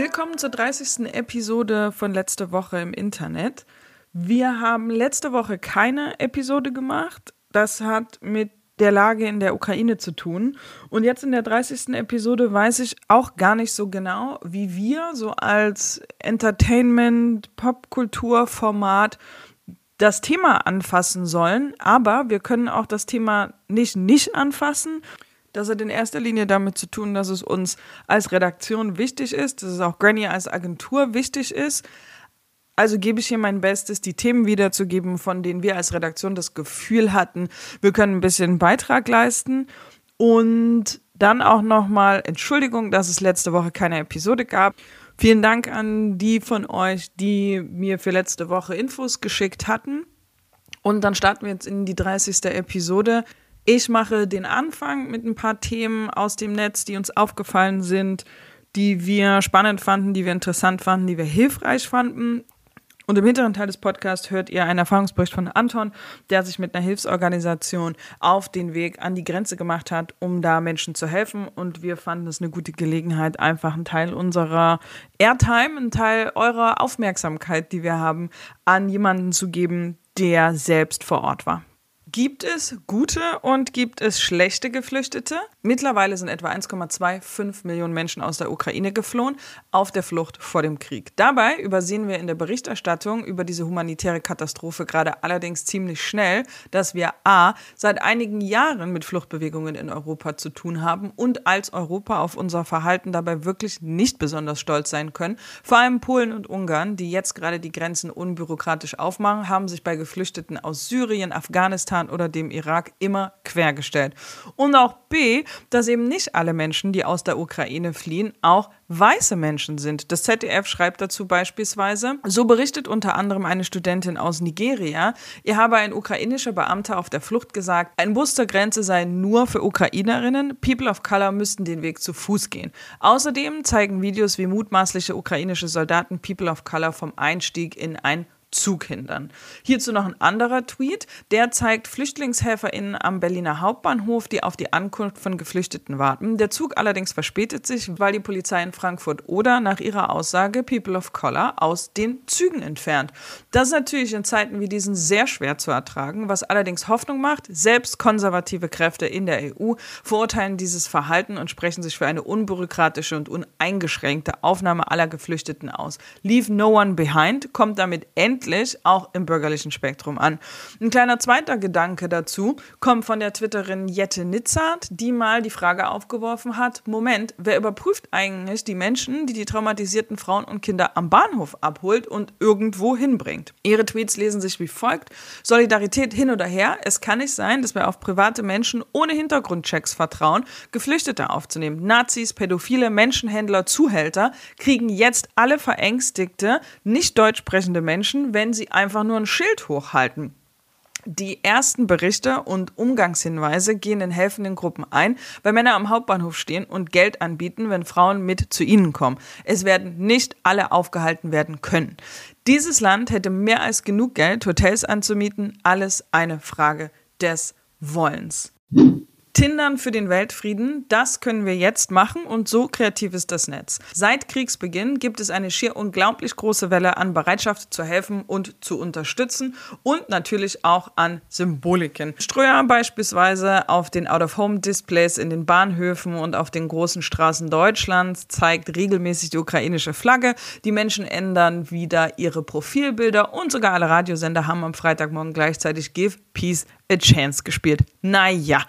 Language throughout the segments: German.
Willkommen zur 30. Episode von letzte Woche im Internet. Wir haben letzte Woche keine Episode gemacht. Das hat mit der Lage in der Ukraine zu tun. Und jetzt in der 30. Episode weiß ich auch gar nicht so genau, wie wir so als Entertainment, Popkulturformat das Thema anfassen sollen. Aber wir können auch das Thema nicht nicht anfassen. Das hat in erster Linie damit zu tun, dass es uns als Redaktion wichtig ist, dass es auch Granny als Agentur wichtig ist. Also gebe ich hier mein Bestes, die Themen wiederzugeben, von denen wir als Redaktion das Gefühl hatten, wir können ein bisschen Beitrag leisten. Und dann auch nochmal Entschuldigung, dass es letzte Woche keine Episode gab. Vielen Dank an die von euch, die mir für letzte Woche Infos geschickt hatten. Und dann starten wir jetzt in die 30. Episode. Ich mache den Anfang mit ein paar Themen aus dem Netz, die uns aufgefallen sind, die wir spannend fanden, die wir interessant fanden, die wir hilfreich fanden. Und im hinteren Teil des Podcasts hört ihr einen Erfahrungsbericht von Anton, der sich mit einer Hilfsorganisation auf den Weg an die Grenze gemacht hat, um da Menschen zu helfen. Und wir fanden es eine gute Gelegenheit, einfach einen Teil unserer Airtime, einen Teil eurer Aufmerksamkeit, die wir haben, an jemanden zu geben, der selbst vor Ort war. Gibt es gute und gibt es schlechte Geflüchtete? Mittlerweile sind etwa 1,25 Millionen Menschen aus der Ukraine geflohen, auf der Flucht vor dem Krieg. Dabei übersehen wir in der Berichterstattung über diese humanitäre Katastrophe gerade allerdings ziemlich schnell, dass wir a. seit einigen Jahren mit Fluchtbewegungen in Europa zu tun haben und als Europa auf unser Verhalten dabei wirklich nicht besonders stolz sein können. Vor allem Polen und Ungarn, die jetzt gerade die Grenzen unbürokratisch aufmachen, haben sich bei Geflüchteten aus Syrien, Afghanistan, oder dem Irak immer quergestellt. Und auch B, dass eben nicht alle Menschen, die aus der Ukraine fliehen, auch weiße Menschen sind. Das ZDF schreibt dazu beispielsweise, so berichtet unter anderem eine Studentin aus Nigeria, ihr habe ein ukrainischer Beamter auf der Flucht gesagt, ein Bus zur Grenze sei nur für Ukrainerinnen, People of Color müssten den Weg zu Fuß gehen. Außerdem zeigen Videos, wie mutmaßliche ukrainische Soldaten People of Color vom Einstieg in ein Zug hindern. Hierzu noch ein anderer Tweet, der zeigt FlüchtlingshelferInnen am Berliner Hauptbahnhof, die auf die Ankunft von Geflüchteten warten. Der Zug allerdings verspätet sich, weil die Polizei in Frankfurt oder nach ihrer Aussage People of Color aus den Zügen entfernt. Das ist natürlich in Zeiten wie diesen sehr schwer zu ertragen, was allerdings Hoffnung macht. Selbst konservative Kräfte in der EU verurteilen dieses Verhalten und sprechen sich für eine unbürokratische und uneingeschränkte Aufnahme aller Geflüchteten aus. Leave no one behind kommt damit endlich endlich auch im bürgerlichen Spektrum an. Ein kleiner zweiter Gedanke dazu kommt von der Twitterin Jette Nitzart, die mal die Frage aufgeworfen hat, Moment, wer überprüft eigentlich die Menschen, die die traumatisierten Frauen und Kinder am Bahnhof abholt und irgendwo hinbringt? Ihre Tweets lesen sich wie folgt. Solidarität hin oder her. Es kann nicht sein, dass wir auf private Menschen ohne Hintergrundchecks vertrauen, Geflüchtete aufzunehmen. Nazis, Pädophile, Menschenhändler, Zuhälter kriegen jetzt alle verängstigte, nicht deutsch sprechende Menschen wenn sie einfach nur ein Schild hochhalten. Die ersten Berichte und Umgangshinweise gehen in helfenden Gruppen ein, weil Männer am Hauptbahnhof stehen und Geld anbieten, wenn Frauen mit zu ihnen kommen. Es werden nicht alle aufgehalten werden können. Dieses Land hätte mehr als genug Geld, Hotels anzumieten. Alles eine Frage des Wollens. Tindern für den Weltfrieden, das können wir jetzt machen und so kreativ ist das Netz. Seit Kriegsbeginn gibt es eine schier unglaublich große Welle an Bereitschaft zu helfen und zu unterstützen und natürlich auch an Symboliken. Ströer beispielsweise auf den Out-of-Home-Displays in den Bahnhöfen und auf den großen Straßen Deutschlands zeigt regelmäßig die ukrainische Flagge. Die Menschen ändern wieder ihre Profilbilder und sogar alle Radiosender haben am Freitagmorgen gleichzeitig Give Peace a Chance gespielt. Naja,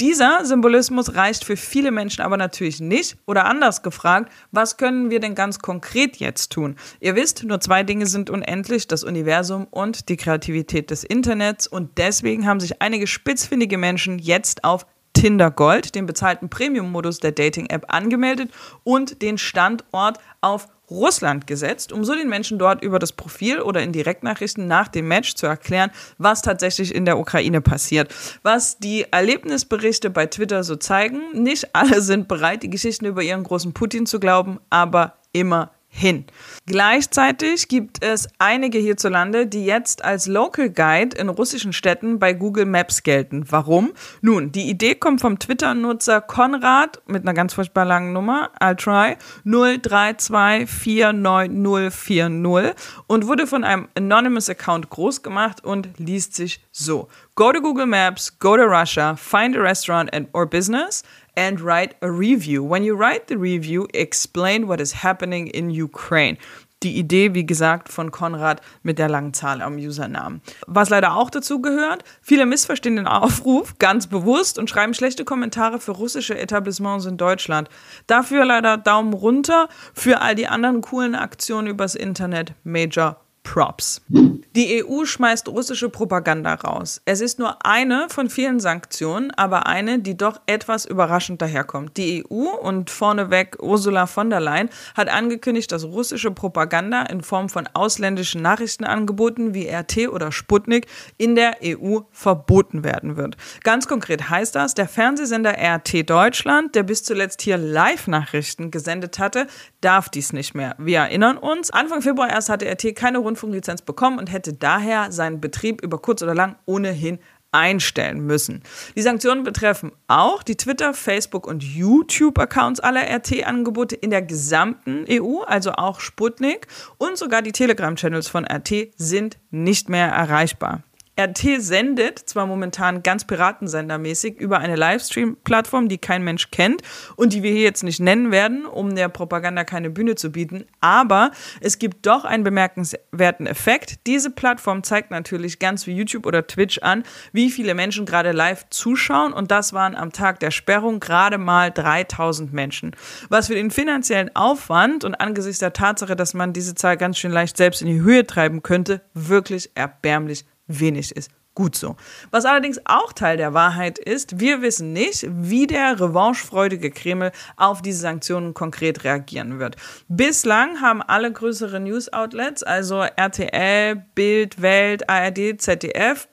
dieser Symbolismus reicht für viele Menschen aber natürlich nicht. Oder anders gefragt, was können wir denn ganz konkret jetzt tun? Ihr wisst, nur zwei Dinge sind unendlich, das Universum und die Kreativität des Internets. Und deswegen haben sich einige spitzfindige Menschen jetzt auf Tinder Gold, den bezahlten Premium-Modus der Dating-App, angemeldet und den Standort auf Russland gesetzt, um so den Menschen dort über das Profil oder in Direktnachrichten nach dem Match zu erklären, was tatsächlich in der Ukraine passiert. Was die Erlebnisberichte bei Twitter so zeigen, nicht alle sind bereit, die Geschichten über ihren großen Putin zu glauben, aber immer hin. Gleichzeitig gibt es einige hierzulande, die jetzt als Local Guide in russischen Städten bei Google Maps gelten. Warum? Nun, die Idee kommt vom Twitter-Nutzer Konrad mit einer ganz furchtbar langen Nummer, I'll try, 03249040 und wurde von einem Anonymous Account groß gemacht und liest sich so. Go to Google Maps, go to Russia, find a restaurant and or business, and write a review. When you write the review, explain what is happening in Ukraine. Die Idee, wie gesagt, von Konrad mit der langen Zahl am Usernamen. Was leider auch dazu gehört, viele missverstehen den Aufruf ganz bewusst und schreiben schlechte Kommentare für russische Etablissements in Deutschland. Dafür leider Daumen runter für all die anderen coolen Aktionen übers Internet. Major Props. Die EU schmeißt russische Propaganda raus. Es ist nur eine von vielen Sanktionen, aber eine, die doch etwas überraschend daherkommt. Die EU und vorneweg Ursula von der Leyen hat angekündigt, dass russische Propaganda in Form von ausländischen Nachrichtenangeboten wie RT oder Sputnik in der EU verboten werden wird. Ganz konkret heißt das, der Fernsehsender RT Deutschland, der bis zuletzt hier Live-Nachrichten gesendet hatte, darf dies nicht mehr. Wir erinnern uns, Anfang Februar erst hatte RT keine Rundfunklizenz bekommen und hätte daher seinen Betrieb über kurz oder lang ohnehin einstellen müssen. Die Sanktionen betreffen auch die Twitter, Facebook und YouTube-Accounts aller RT-Angebote in der gesamten EU, also auch Sputnik und sogar die Telegram-Channels von RT sind nicht mehr erreichbar. RT sendet zwar momentan ganz piratensendermäßig über eine Livestream-Plattform, die kein Mensch kennt und die wir hier jetzt nicht nennen werden, um der Propaganda keine Bühne zu bieten, aber es gibt doch einen bemerkenswerten Effekt. Diese Plattform zeigt natürlich ganz wie YouTube oder Twitch an, wie viele Menschen gerade live zuschauen und das waren am Tag der Sperrung gerade mal 3000 Menschen. Was für den finanziellen Aufwand und angesichts der Tatsache, dass man diese Zahl ganz schön leicht selbst in die Höhe treiben könnte, wirklich erbärmlich wenig ist. Gut so. Was allerdings auch Teil der Wahrheit ist, wir wissen nicht, wie der revanchefreudige Kreml auf diese Sanktionen konkret reagieren wird. Bislang haben alle größeren News-Outlets, also RTL, Bild, Welt, ARD, ZDF,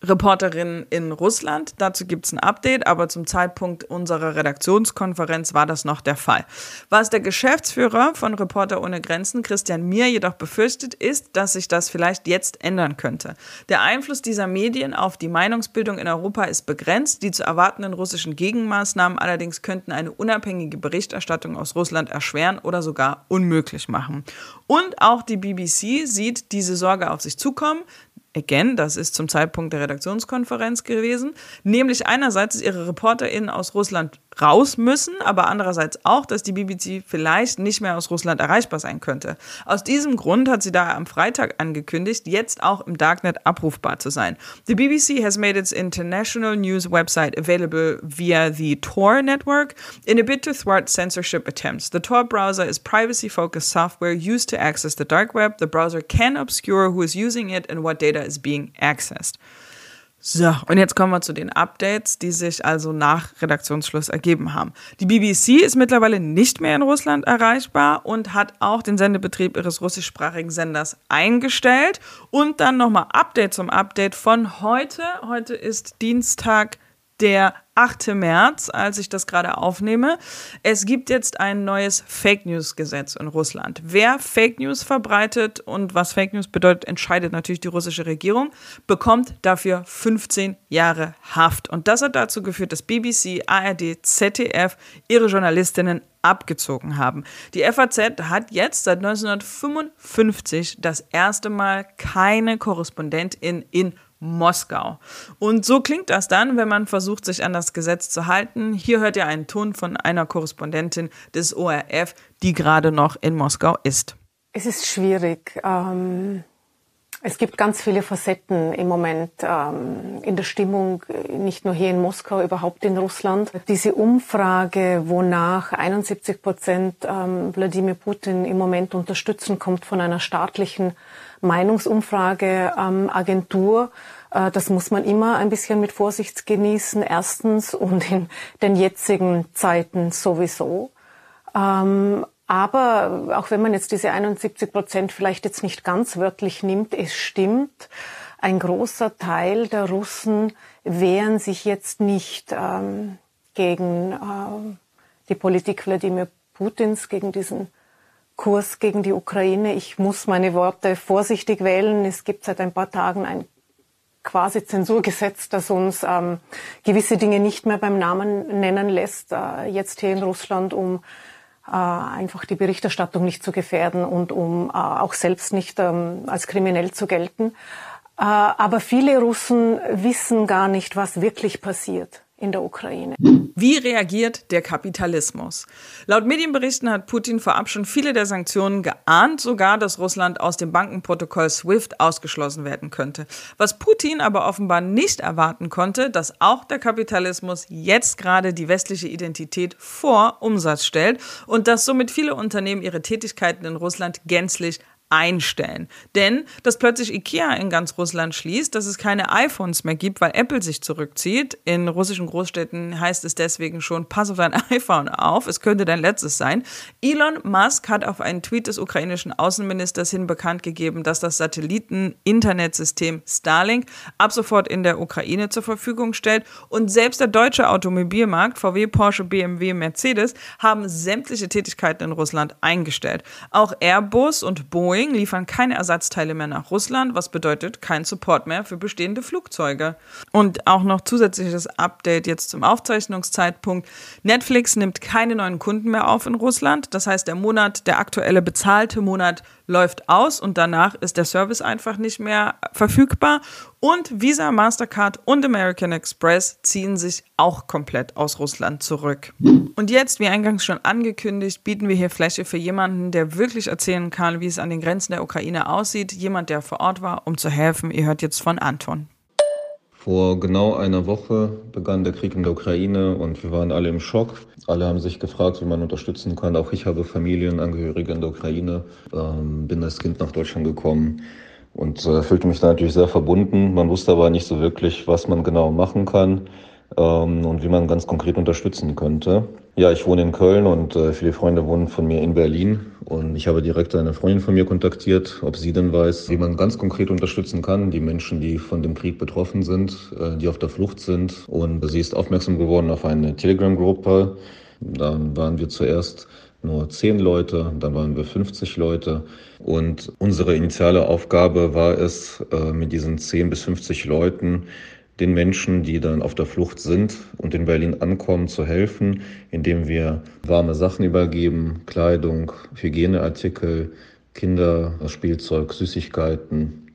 Reporterin in Russland. Dazu gibt es ein Update, aber zum Zeitpunkt unserer Redaktionskonferenz war das noch der Fall. Was der Geschäftsführer von Reporter ohne Grenzen, Christian Mier, jedoch befürchtet, ist, dass sich das vielleicht jetzt ändern könnte. Der Einfluss dieser Medien auf die Meinungsbildung in Europa ist begrenzt. Die zu erwartenden russischen Gegenmaßnahmen allerdings könnten eine unabhängige Berichterstattung aus Russland erschweren oder sogar unmöglich machen. Und auch die BBC sieht diese Sorge auf sich zukommen. Again, das ist zum Zeitpunkt der Redaktionskonferenz gewesen, nämlich einerseits, ihre ReporterInnen aus Russland raus müssen, aber andererseits auch, dass die BBC vielleicht nicht mehr aus Russland erreichbar sein könnte. Aus diesem Grund hat sie daher am Freitag angekündigt, jetzt auch im Darknet abrufbar zu sein. The BBC has made its international news website available via the Tor network in a bid to thwart censorship attempts. The Tor browser is privacy-focused software used to access the dark web. The browser can obscure who is using it and what data is being accessed. So, und jetzt kommen wir zu den Updates, die sich also nach Redaktionsschluss ergeben haben. Die BBC ist mittlerweile nicht mehr in Russland erreichbar und hat auch den Sendebetrieb ihres russischsprachigen Senders eingestellt. Und dann nochmal Update zum Update von heute. Heute ist Dienstag, der 8. März, als ich das gerade aufnehme. Es gibt jetzt ein neues Fake News Gesetz in Russland. Wer Fake News verbreitet und was Fake News bedeutet, entscheidet natürlich die russische Regierung, bekommt dafür 15 Jahre Haft. Und das hat dazu geführt, dass BBC, ARD, ZDF ihre Journalistinnen abgezogen haben. Die FAZ hat jetzt seit 1955 das erste Mal keine Korrespondentin in Moskau. Und so klingt das dann, wenn man versucht, sich an das Gesetz zu halten. Hier hört ihr einen Ton von einer Korrespondentin des ORF, die gerade noch in Moskau ist. Es ist schwierig. Ähm, es gibt ganz viele Facetten im Moment ähm, in der Stimmung, nicht nur hier in Moskau, überhaupt in Russland. Diese Umfrage, wonach 71 Prozent ähm, Wladimir Putin im Moment unterstützen, kommt von einer staatlichen Meinungsumfrageagentur. Äh, das muss man immer ein bisschen mit Vorsicht genießen, erstens und in den jetzigen Zeiten sowieso. Ähm, aber auch wenn man jetzt diese 71 Prozent vielleicht jetzt nicht ganz wörtlich nimmt, es stimmt, ein großer Teil der Russen wehren sich jetzt nicht ähm, gegen äh, die Politik Wladimir Putins, gegen diesen Kurs gegen die Ukraine. Ich muss meine Worte vorsichtig wählen. Es gibt seit ein paar Tagen ein quasi Zensurgesetz, das uns ähm, gewisse Dinge nicht mehr beim Namen nennen lässt, äh, jetzt hier in Russland, um äh, einfach die Berichterstattung nicht zu gefährden und um äh, auch selbst nicht ähm, als kriminell zu gelten. Äh, aber viele Russen wissen gar nicht, was wirklich passiert in der Ukraine. Wie reagiert der Kapitalismus? Laut Medienberichten hat Putin vorab schon viele der Sanktionen geahnt, sogar, dass Russland aus dem Bankenprotokoll SWIFT ausgeschlossen werden könnte. Was Putin aber offenbar nicht erwarten konnte, dass auch der Kapitalismus jetzt gerade die westliche Identität vor Umsatz stellt und dass somit viele Unternehmen ihre Tätigkeiten in Russland gänzlich einstellen. Denn dass plötzlich Ikea in ganz Russland schließt, dass es keine iPhones mehr gibt, weil Apple sich zurückzieht. In russischen Großstädten heißt es deswegen schon, pass auf dein iPhone auf, es könnte dein letztes sein. Elon Musk hat auf einen Tweet des ukrainischen Außenministers hin bekannt gegeben, dass das Satelliten-Internetsystem Starlink ab sofort in der Ukraine zur Verfügung stellt. Und selbst der deutsche Automobilmarkt, VW, Porsche, BMW, Mercedes, haben sämtliche Tätigkeiten in Russland eingestellt. Auch Airbus und Boeing Boeing liefern keine Ersatzteile mehr nach Russland, was bedeutet kein Support mehr für bestehende Flugzeuge. Und auch noch zusätzliches Update jetzt zum Aufzeichnungszeitpunkt. Netflix nimmt keine neuen Kunden mehr auf in Russland. Das heißt, der Monat, der aktuelle bezahlte Monat läuft aus und danach ist der Service einfach nicht mehr verfügbar. Und Visa, Mastercard und American Express ziehen sich auch komplett aus Russland zurück. Und jetzt, wie eingangs schon angekündigt, bieten wir hier Fläche für jemanden, der wirklich erzählen kann, wie es an den Grenzen der Ukraine aussieht. Jemand, der vor Ort war, um zu helfen. Ihr hört jetzt von Anton. Vor genau einer Woche begann der Krieg in der Ukraine und wir waren alle im Schock. Alle haben sich gefragt, wie man unterstützen kann. Auch ich habe Familienangehörige in der Ukraine, ähm, bin als Kind nach Deutschland gekommen und äh, fühlte mich da natürlich sehr verbunden. Man wusste aber nicht so wirklich, was man genau machen kann ähm, und wie man ganz konkret unterstützen könnte. Ja, ich wohne in Köln und äh, viele Freunde wohnen von mir in Berlin. Und ich habe direkt eine Freundin von mir kontaktiert, ob sie denn weiß, wie man ganz konkret unterstützen kann, die Menschen, die von dem Krieg betroffen sind, äh, die auf der Flucht sind. Und sie ist aufmerksam geworden auf eine Telegram-Gruppe. Dann waren wir zuerst nur zehn Leute, dann waren wir 50 Leute. Und unsere initiale Aufgabe war es, äh, mit diesen 10 bis 50 Leuten den Menschen, die dann auf der Flucht sind und in Berlin ankommen, zu helfen, indem wir warme Sachen übergeben, Kleidung, Hygieneartikel, Kinderspielzeug, Süßigkeiten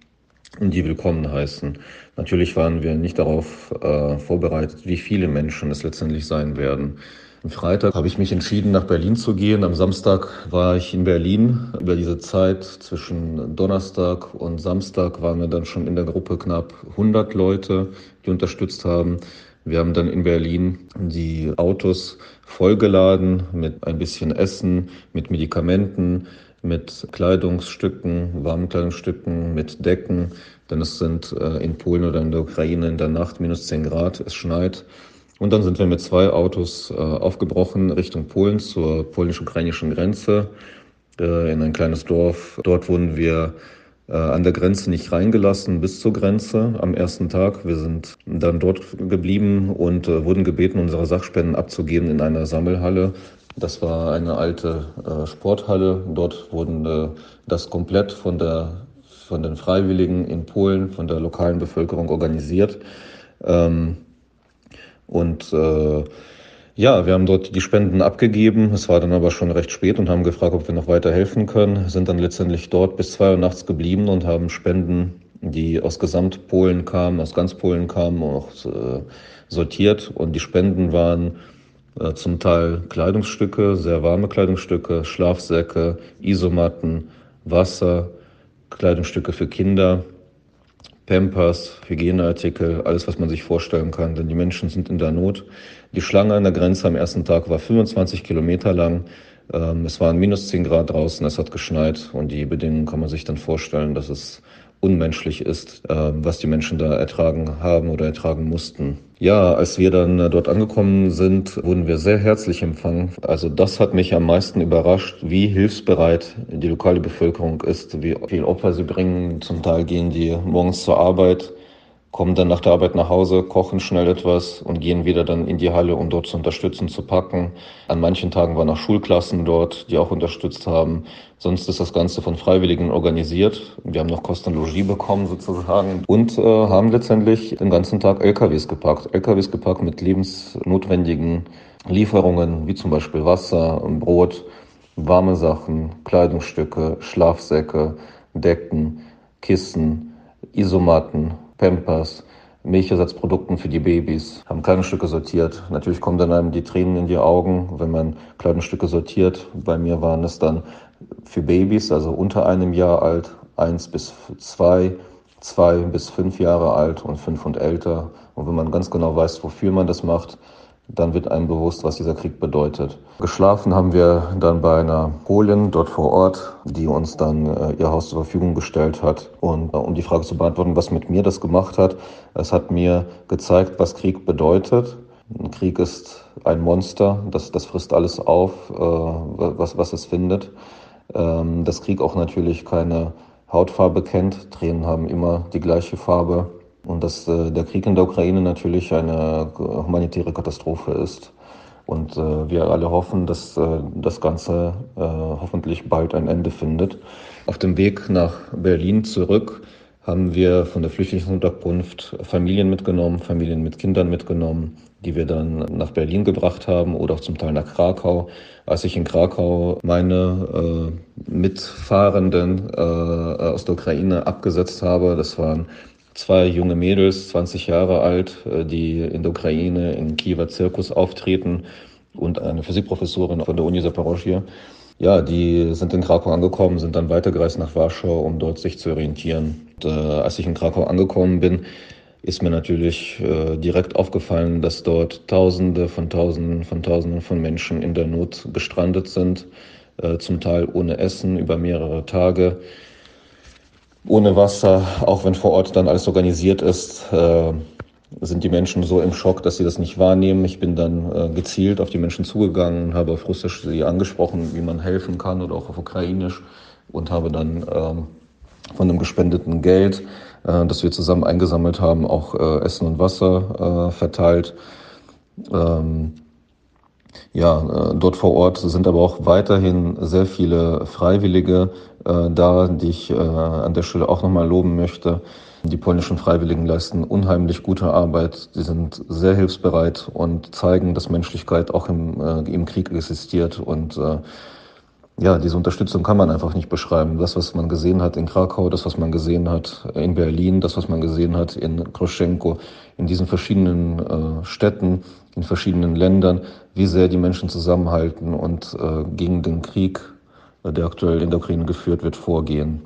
und die willkommen heißen. Natürlich waren wir nicht darauf äh, vorbereitet, wie viele Menschen es letztendlich sein werden. Am Freitag habe ich mich entschieden, nach Berlin zu gehen. Am Samstag war ich in Berlin. Über diese Zeit zwischen Donnerstag und Samstag waren wir dann schon in der Gruppe knapp 100 Leute, die unterstützt haben. Wir haben dann in Berlin die Autos vollgeladen mit ein bisschen Essen, mit Medikamenten, mit Kleidungsstücken, Warmkleidungsstücken, mit Decken. Denn es sind äh, in Polen oder in der Ukraine in der Nacht minus 10 Grad, es schneit. Und dann sind wir mit zwei Autos äh, aufgebrochen Richtung Polen zur polnisch-ukrainischen Grenze äh, in ein kleines Dorf. Dort wurden wir äh, an der Grenze nicht reingelassen bis zur Grenze am ersten Tag. Wir sind dann dort geblieben und äh, wurden gebeten, unsere Sachspenden abzugeben in einer Sammelhalle. Das war eine alte äh, Sporthalle. Dort wurden äh, das komplett von der von den Freiwilligen in Polen, von der lokalen Bevölkerung organisiert. Ähm, und äh, ja, wir haben dort die Spenden abgegeben. Es war dann aber schon recht spät und haben gefragt, ob wir noch weiter helfen können. Sind dann letztendlich dort bis zwei Uhr nachts geblieben und haben Spenden, die aus Gesamtpolen kamen, aus ganz Polen kamen, auch äh, sortiert. Und die Spenden waren äh, zum Teil Kleidungsstücke, sehr warme Kleidungsstücke, Schlafsäcke, Isomatten, Wasser, Kleidungsstücke für Kinder Pampers, Hygieneartikel, alles, was man sich vorstellen kann, denn die Menschen sind in der Not. Die Schlange an der Grenze am ersten Tag war 25 Kilometer lang. Ähm, es waren minus 10 Grad draußen, es hat geschneit und die Bedingungen kann man sich dann vorstellen, dass es unmenschlich ist, äh, was die Menschen da ertragen haben oder ertragen mussten. Ja, als wir dann äh, dort angekommen sind, wurden wir sehr herzlich empfangen. Also das hat mich am meisten überrascht, wie hilfsbereit die lokale Bevölkerung ist, wie viel Opfer sie bringen. Zum Teil gehen die morgens zur Arbeit, kommen dann nach der Arbeit nach Hause, kochen schnell etwas und gehen wieder dann in die Halle, um dort zu unterstützen, zu packen. An manchen Tagen waren auch Schulklassen dort, die auch unterstützt haben. Sonst ist das Ganze von Freiwilligen organisiert. Wir haben noch Kosten Logis bekommen sozusagen und äh, haben letztendlich den ganzen Tag LKWs gepackt. LKWs gepackt mit lebensnotwendigen Lieferungen, wie zum Beispiel Wasser, Brot, warme Sachen, Kleidungsstücke, Schlafsäcke, Decken, Kissen, Isomatten, Pampers, Milchersatzprodukten für die Babys, haben Kleidungsstücke sortiert. Natürlich kommen dann einem die Tränen in die Augen, wenn man Kleidungsstücke sortiert. Bei mir waren es dann für Babys, also unter einem Jahr alt, eins bis zwei, zwei bis fünf Jahre alt und fünf und älter. Und wenn man ganz genau weiß, wofür man das macht, dann wird einem bewusst, was dieser Krieg bedeutet. Geschlafen haben wir dann bei einer Polin dort vor Ort, die uns dann äh, ihr Haus zur Verfügung gestellt hat. Und äh, um die Frage zu beantworten, was mit mir das gemacht hat, es hat mir gezeigt, was Krieg bedeutet. Ein Krieg ist ein Monster, das, das frisst alles auf, äh, was, was es findet. Ähm, dass Krieg auch natürlich keine Hautfarbe kennt. Tränen haben immer die gleiche Farbe und dass äh, der Krieg in der Ukraine natürlich eine humanitäre Katastrophe ist. Und äh, wir alle hoffen, dass äh, das Ganze äh, hoffentlich bald ein Ende findet. Auf dem Weg nach Berlin zurück haben wir von der Flüchtlingsunterkunft Familien mitgenommen, Familien mit Kindern mitgenommen, die wir dann nach Berlin gebracht haben oder auch zum Teil nach Krakau. Als ich in Krakau meine äh, Mitfahrenden äh, aus der Ukraine abgesetzt habe, das waren zwei junge Mädels, 20 Jahre alt, äh, die in der Ukraine im Kiewer Zirkus auftreten und eine Physikprofessorin von der Uni Zaporozhye. Ja, die sind in Krakau angekommen, sind dann weitergereist nach Warschau, um dort sich zu orientieren. Und, äh, als ich in Krakau angekommen bin, ist mir natürlich äh, direkt aufgefallen, dass dort Tausende von Tausenden von Tausenden von Menschen in der Not gestrandet sind, äh, zum Teil ohne Essen über mehrere Tage ohne Wasser, auch wenn vor Ort dann alles organisiert ist, äh, sind die Menschen so im Schock, dass sie das nicht wahrnehmen. Ich bin dann äh, gezielt auf die Menschen zugegangen, habe auf Russisch sie angesprochen, wie man helfen kann oder auch auf Ukrainisch und habe dann ähm, von dem gespendeten Geld, äh, das wir zusammen eingesammelt haben, auch äh, Essen und Wasser äh, verteilt. Ähm, ja, äh, dort vor Ort sind aber auch weiterhin sehr viele Freiwillige äh, da, die ich äh, an der Stelle auch nochmal loben möchte. Die polnischen Freiwilligen leisten unheimlich gute Arbeit. Sie sind sehr hilfsbereit und zeigen, dass Menschlichkeit auch im, äh, im Krieg existiert. Und äh, ja, diese Unterstützung kann man einfach nicht beschreiben. Das, was man gesehen hat in Krakau, das, was man gesehen hat in Berlin, das, was man gesehen hat in Kroschenko, in diesen verschiedenen äh, Städten, in verschiedenen Ländern, wie sehr die Menschen zusammenhalten und äh, gegen den Krieg, äh, der aktuell in der Ukraine geführt wird, vorgehen.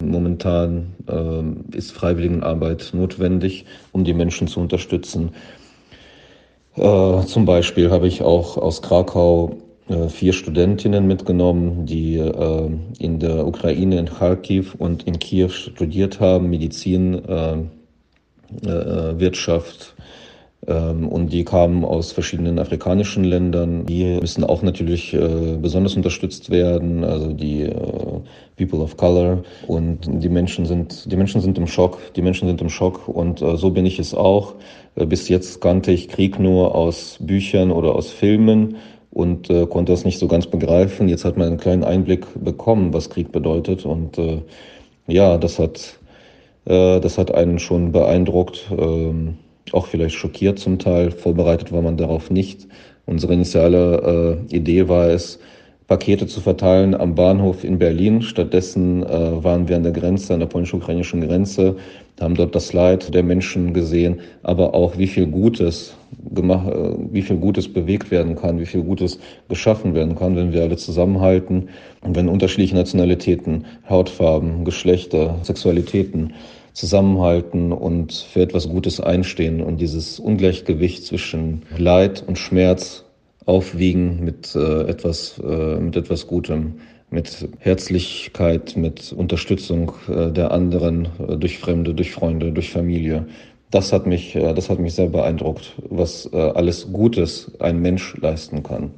Momentan äh, ist Freiwilligenarbeit notwendig, um die Menschen zu unterstützen. Äh, zum Beispiel habe ich auch aus Krakau vier Studentinnen mitgenommen, die äh, in der Ukraine, in Kharkiv und in Kiew studiert haben, Medizin, Wirtschaft, ähm, und die kamen aus verschiedenen afrikanischen Ländern. Die müssen auch natürlich äh, besonders unterstützt werden, also die äh, People of Color. Und die Menschen sind, die Menschen sind im Schock. Die Menschen sind im Schock. Und äh, so bin ich es auch. bis jetzt kannte ich Krieg nur aus Büchern oder aus Filmen und äh, konnte das nicht so ganz begreifen. Jetzt hat man einen kleinen Einblick bekommen, was Krieg bedeutet. Und äh, ja, das hat, äh, das hat einen schon beeindruckt. Ähm, auch vielleicht schockiert zum Teil. Vorbereitet war man darauf nicht. Unsere initiale äh, Idee war es, Pakete zu verteilen am Bahnhof in Berlin. Stattdessen äh, waren wir an der Grenze, an der polnisch-ukrainischen Grenze, haben dort das Leid der Menschen gesehen, aber auch wie viel Gutes gemacht, äh, wie viel Gutes bewegt werden kann, wie viel Gutes geschaffen werden kann, wenn wir alle zusammenhalten und wenn unterschiedliche Nationalitäten, Hautfarben, Geschlechter, Sexualitäten zusammenhalten und für etwas Gutes einstehen und dieses Ungleichgewicht zwischen Leid und Schmerz aufwiegen mit äh, etwas äh, mit etwas Gutem. mit Herzlichkeit, mit Unterstützung äh, der anderen äh, durch Fremde, durch Freunde, durch Familie. Das hat mich, äh, das hat mich sehr beeindruckt, was alles Gutes ein Mensch leisten kann.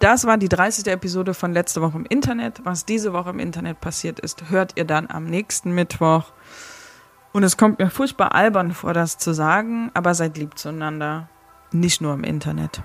Das war die 30. Episode von letzte Woche im Internet. Was diese Woche im Internet passiert ist, hört ihr dann am nächsten Mittwoch. Und es kommt mir furchtbar albern vor, das zu sagen, aber seid lieb zueinander. Nicht nur im Internet.